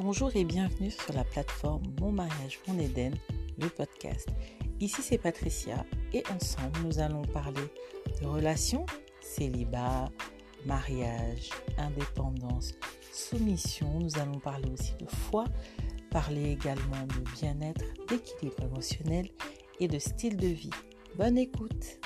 Bonjour et bienvenue sur la plateforme Mon mariage, mon Éden, le podcast. Ici c'est Patricia et ensemble nous allons parler de relations, célibat, mariage, indépendance, soumission. Nous allons parler aussi de foi, parler également de bien-être, d'équilibre émotionnel et de style de vie. Bonne écoute